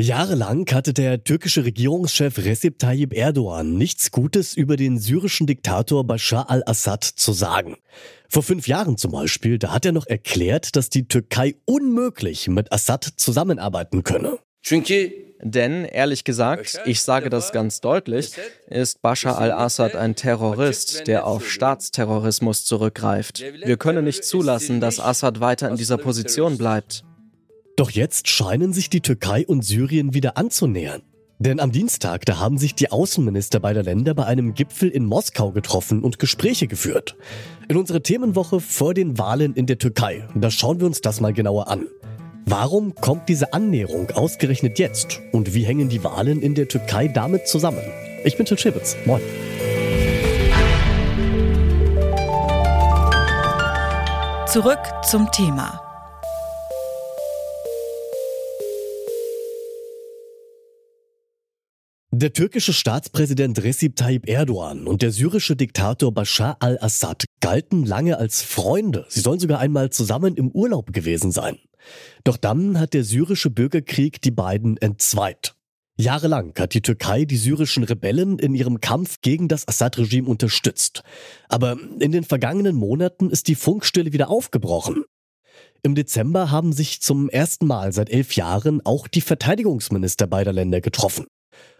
Jahrelang hatte der türkische Regierungschef Recep Tayyip Erdogan nichts Gutes über den syrischen Diktator Bashar al-Assad zu sagen. Vor fünf Jahren zum Beispiel, da hat er noch erklärt, dass die Türkei unmöglich mit Assad zusammenarbeiten könne. Denn, ehrlich gesagt, ich sage das ganz deutlich, ist Bashar al-Assad ein Terrorist, der auf Staatsterrorismus zurückgreift. Wir können nicht zulassen, dass Assad weiter in dieser Position bleibt. Doch jetzt scheinen sich die Türkei und Syrien wieder anzunähern. Denn am Dienstag, da haben sich die Außenminister beider Länder bei einem Gipfel in Moskau getroffen und Gespräche geführt. In unserer Themenwoche vor den Wahlen in der Türkei, da schauen wir uns das mal genauer an. Warum kommt diese Annäherung ausgerechnet jetzt? Und wie hängen die Wahlen in der Türkei damit zusammen? Ich bin Til Schibitz. Moin. Zurück zum Thema. Der türkische Staatspräsident Recep Tayyip Erdogan und der syrische Diktator Bashar al-Assad galten lange als Freunde. Sie sollen sogar einmal zusammen im Urlaub gewesen sein. Doch dann hat der syrische Bürgerkrieg die beiden entzweit. Jahrelang hat die Türkei die syrischen Rebellen in ihrem Kampf gegen das Assad-Regime unterstützt. Aber in den vergangenen Monaten ist die Funkstille wieder aufgebrochen. Im Dezember haben sich zum ersten Mal seit elf Jahren auch die Verteidigungsminister beider Länder getroffen.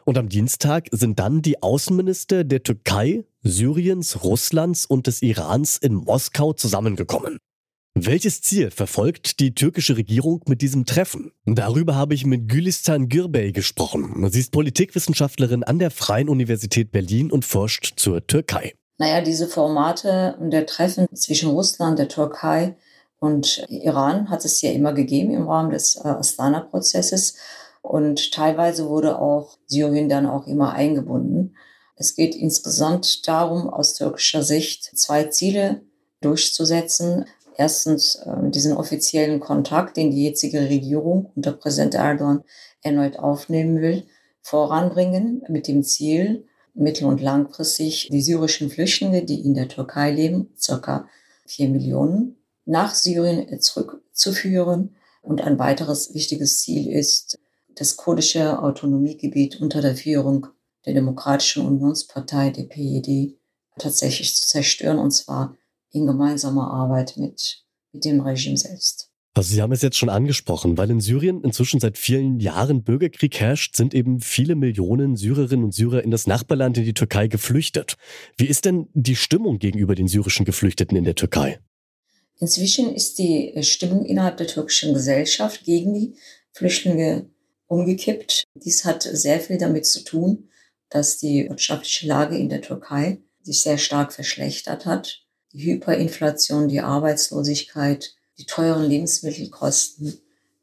Und am Dienstag sind dann die Außenminister der Türkei, Syriens, Russlands und des Irans in Moskau zusammengekommen. Welches Ziel verfolgt die türkische Regierung mit diesem Treffen? Darüber habe ich mit Gülistan Gürbey gesprochen. Sie ist Politikwissenschaftlerin an der Freien Universität Berlin und forscht zur Türkei. Naja, diese Formate der Treffen zwischen Russland, der Türkei und Iran hat es ja immer gegeben im Rahmen des äh, Astana-Prozesses. Und teilweise wurde auch Syrien dann auch immer eingebunden. Es geht insgesamt darum, aus türkischer Sicht zwei Ziele durchzusetzen. Erstens äh, diesen offiziellen Kontakt, den die jetzige Regierung unter Präsident Erdogan erneut aufnehmen will, voranbringen mit dem Ziel, mittel- und langfristig die syrischen Flüchtlinge, die in der Türkei leben, circa vier Millionen, nach Syrien zurückzuführen. Und ein weiteres wichtiges Ziel ist, das kurdische Autonomiegebiet unter der Führung der Demokratischen Unionspartei, der PED, tatsächlich zu zerstören, und zwar in gemeinsamer Arbeit mit, mit dem Regime selbst. Also Sie haben es jetzt schon angesprochen, weil in Syrien inzwischen seit vielen Jahren Bürgerkrieg herrscht, sind eben viele Millionen Syrerinnen und Syrer in das Nachbarland in die Türkei geflüchtet. Wie ist denn die Stimmung gegenüber den syrischen Geflüchteten in der Türkei? Inzwischen ist die Stimmung innerhalb der türkischen Gesellschaft gegen die Flüchtlinge umgekippt. Dies hat sehr viel damit zu tun, dass die wirtschaftliche Lage in der Türkei sich sehr stark verschlechtert hat. Die Hyperinflation, die Arbeitslosigkeit, die teuren Lebensmittelkosten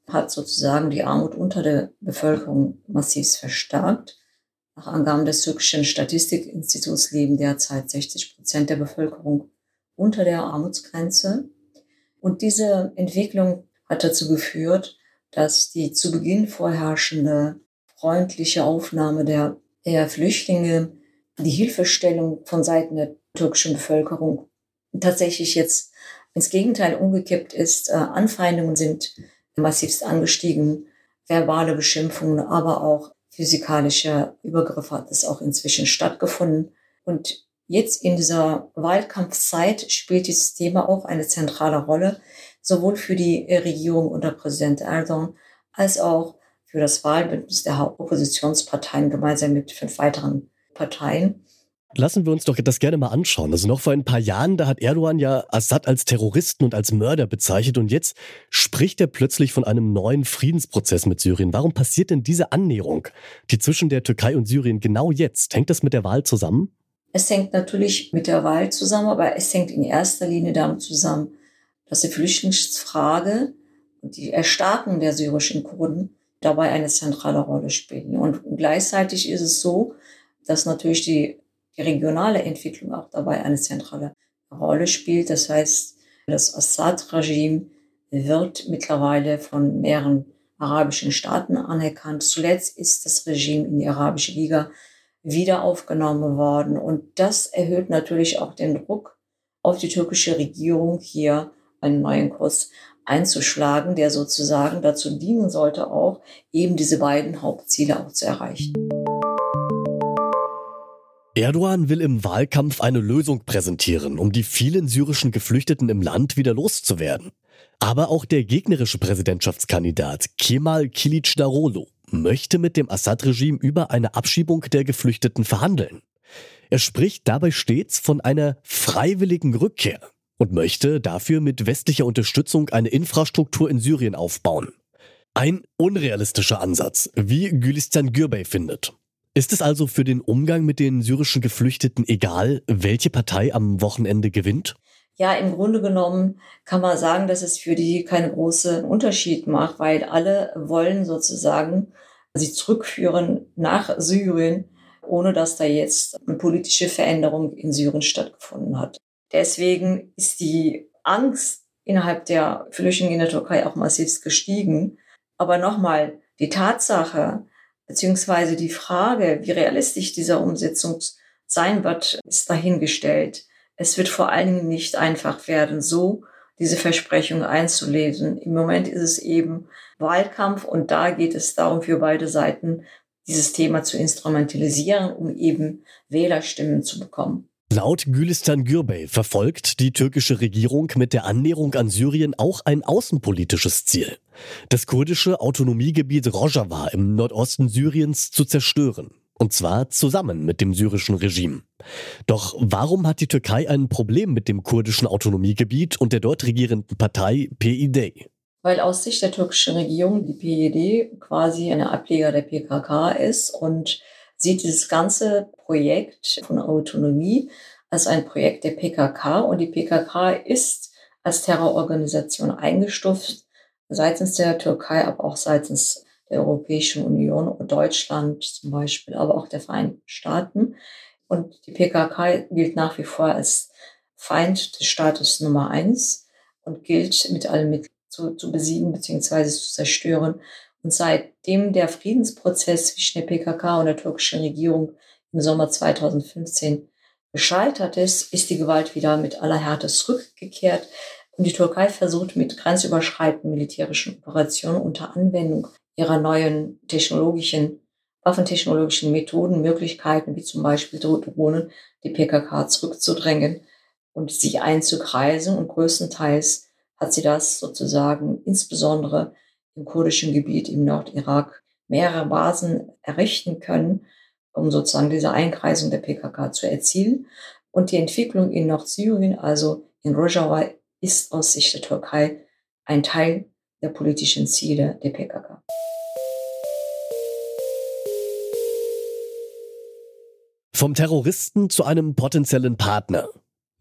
hat sozusagen die Armut unter der Bevölkerung massiv verstärkt. Nach Angaben des türkischen Statistikinstituts leben derzeit 60 Prozent der Bevölkerung unter der Armutsgrenze. Und diese Entwicklung hat dazu geführt, dass die zu Beginn vorherrschende freundliche Aufnahme der, der Flüchtlinge, die Hilfestellung von Seiten der türkischen Bevölkerung tatsächlich jetzt ins Gegenteil umgekippt ist. Äh, Anfeindungen sind massivst angestiegen, verbale Beschimpfungen, aber auch physikalische Übergriffe hat es auch inzwischen stattgefunden. Und jetzt in dieser Wahlkampfzeit spielt dieses Thema auch eine zentrale Rolle sowohl für die Regierung unter Präsident Erdogan als auch für das Wahlbündnis der Oppositionsparteien gemeinsam mit fünf weiteren Parteien. Lassen wir uns doch das gerne mal anschauen. Also noch vor ein paar Jahren, da hat Erdogan ja Assad als Terroristen und als Mörder bezeichnet und jetzt spricht er plötzlich von einem neuen Friedensprozess mit Syrien. Warum passiert denn diese Annäherung, die zwischen der Türkei und Syrien genau jetzt? Hängt das mit der Wahl zusammen? Es hängt natürlich mit der Wahl zusammen, aber es hängt in erster Linie damit zusammen, dass die Flüchtlingsfrage und die Erstarkung der syrischen Kurden dabei eine zentrale Rolle spielen. Und gleichzeitig ist es so, dass natürlich die, die regionale Entwicklung auch dabei eine zentrale Rolle spielt. Das heißt, das Assad-Regime wird mittlerweile von mehreren arabischen Staaten anerkannt. Zuletzt ist das Regime in die Arabische Liga wieder aufgenommen worden. Und das erhöht natürlich auch den Druck auf die türkische Regierung hier einen neuen Kurs einzuschlagen, der sozusagen dazu dienen sollte, auch eben diese beiden Hauptziele auch zu erreichen. Erdogan will im Wahlkampf eine Lösung präsentieren, um die vielen syrischen Geflüchteten im Land wieder loszuwerden. Aber auch der gegnerische Präsidentschaftskandidat Kemal Kilicdaroglu möchte mit dem Assad-Regime über eine Abschiebung der Geflüchteten verhandeln. Er spricht dabei stets von einer freiwilligen Rückkehr und möchte dafür mit westlicher Unterstützung eine Infrastruktur in Syrien aufbauen. Ein unrealistischer Ansatz, wie Gülistan Gürbey findet. Ist es also für den Umgang mit den syrischen Geflüchteten egal, welche Partei am Wochenende gewinnt? Ja, im Grunde genommen kann man sagen, dass es für die keinen großen Unterschied macht, weil alle wollen sozusagen sie zurückführen nach Syrien, ohne dass da jetzt eine politische Veränderung in Syrien stattgefunden hat. Deswegen ist die Angst innerhalb der Flüchtlinge in der Türkei auch massiv gestiegen. Aber nochmal, die Tatsache, beziehungsweise die Frage, wie realistisch dieser Umsetzung sein wird, ist dahingestellt. Es wird vor allen Dingen nicht einfach werden, so diese Versprechung einzulesen. Im Moment ist es eben Wahlkampf und da geht es darum, für beide Seiten dieses Thema zu instrumentalisieren, um eben Wählerstimmen zu bekommen. Laut Gülistan Gürbey verfolgt die türkische Regierung mit der Annäherung an Syrien auch ein außenpolitisches Ziel. Das kurdische Autonomiegebiet Rojava im Nordosten Syriens zu zerstören. Und zwar zusammen mit dem syrischen Regime. Doch warum hat die Türkei ein Problem mit dem kurdischen Autonomiegebiet und der dort regierenden Partei PID? Weil aus Sicht der türkischen Regierung die PID quasi eine Ableger der PKK ist und sieht dieses ganze Projekt von Autonomie als ein Projekt der PKK und die PKK ist als Terrororganisation eingestuft seitens der Türkei, aber auch seitens der Europäischen Union Deutschland zum Beispiel, aber auch der Vereinigten Staaten. Und die PKK gilt nach wie vor als Feind des Staates Nummer eins und gilt mit allen Mitteln zu, zu besiegen bzw. zu zerstören. Und seitdem der Friedensprozess zwischen der PKK und der türkischen Regierung im Sommer 2015 gescheitert ist, ist die Gewalt wieder mit aller Härte zurückgekehrt. Und die Türkei versucht mit grenzüberschreitenden militärischen Operationen unter Anwendung ihrer neuen technologischen, waffentechnologischen Methoden, Möglichkeiten, wie zum Beispiel Drohnen, die PKK zurückzudrängen und sie einzukreisen. Und größtenteils hat sie das sozusagen insbesondere im kurdischen Gebiet im Nordirak mehrere Basen errichten können, um sozusagen diese Einkreisung der PKK zu erzielen. Und die Entwicklung in Nordsyrien, also in Rojava, ist aus Sicht der Türkei ein Teil der politischen Ziele der PKK. Vom Terroristen zu einem potenziellen Partner.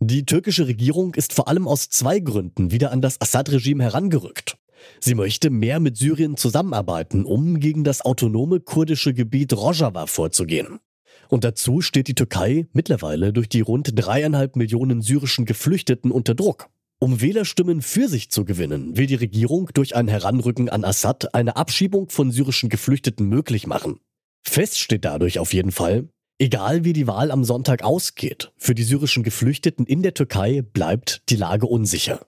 Die türkische Regierung ist vor allem aus zwei Gründen wieder an das Assad-Regime herangerückt. Sie möchte mehr mit Syrien zusammenarbeiten, um gegen das autonome kurdische Gebiet Rojava vorzugehen. Und dazu steht die Türkei mittlerweile durch die rund dreieinhalb Millionen syrischen Geflüchteten unter Druck. Um Wählerstimmen für sich zu gewinnen, will die Regierung durch ein Heranrücken an Assad eine Abschiebung von syrischen Geflüchteten möglich machen. Fest steht dadurch auf jeden Fall, egal wie die Wahl am Sonntag ausgeht, für die syrischen Geflüchteten in der Türkei bleibt die Lage unsicher.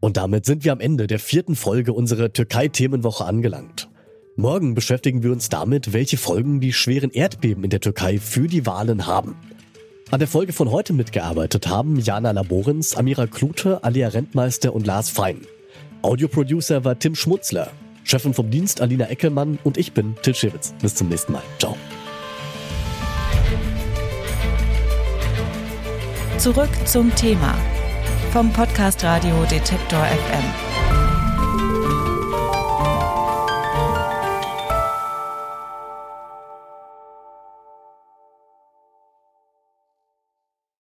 Und damit sind wir am Ende der vierten Folge unserer Türkei-Themenwoche angelangt. Morgen beschäftigen wir uns damit, welche Folgen die schweren Erdbeben in der Türkei für die Wahlen haben. An der Folge von heute mitgearbeitet haben Jana Laborens, Amira Klute, Alia Rentmeister und Lars Fein. Audioproducer war Tim Schmutzler, Chefin vom Dienst Alina Eckelmann und ich bin Til Schewitz. Bis zum nächsten Mal. Ciao. Zurück zum Thema vom Podcast Radio Detektor FM.